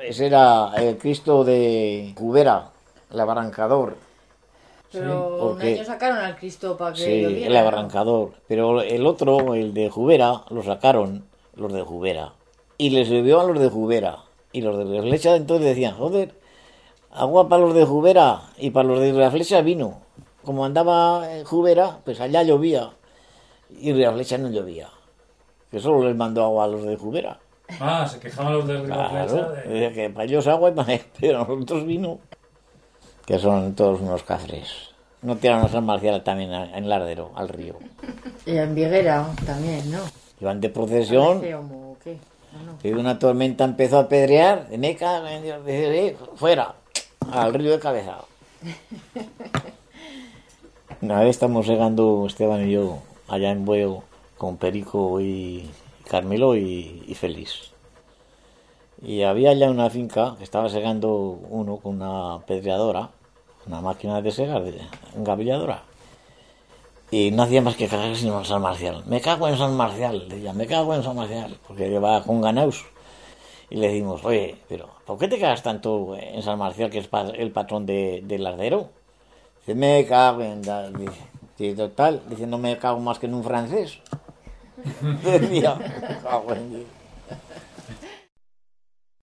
Ese era el Cristo de Cubera, el abarrancador. Pero un porque- año sacaron al Cristo para que Sí, lo el abarrancador. Pero el otro, el de Jubera, lo sacaron los de Jubera. Y les bebió a los de Jubera. Y los de la flecha entonces decían, joder, agua para los de Jubera y para los de la flecha vino. Como andaba en Jubera, pues allá llovía. Y la flecha no llovía. Que solo les mandó agua a los de Jubera. Ah, se quejaban los del Claro, de- que para ellos agua y para pero nosotros vino. Que son todos unos cafres. No tiraron a San Marcial también en Lardero, al río. Y en Viguera también, ¿no? Iban de procesión Parece como, ¿qué? No, no. y una tormenta empezó a pedrear. De meca, fuera, al río de cabeza. Una vez estamos llegando Esteban y yo allá en Bueo con Perico y Carmelo y, Félix. Y había ya una finca que estaba segando uno con una pedreadora, una máquina de segar, engavilladora. Y no hacía más que cagarse en San Marcial. Me cago en San Marcial, decía, me cago en San Marcial, porque llevaba con ganaus. Y le decimos, oye, pero ¿por qué te cagas tanto en San Marcial, que es el patrón de, del lardero? Dice, me cago en... da-". Dice, "Sí, total, dice, no me cago más que en un francés. Decía, me cago en...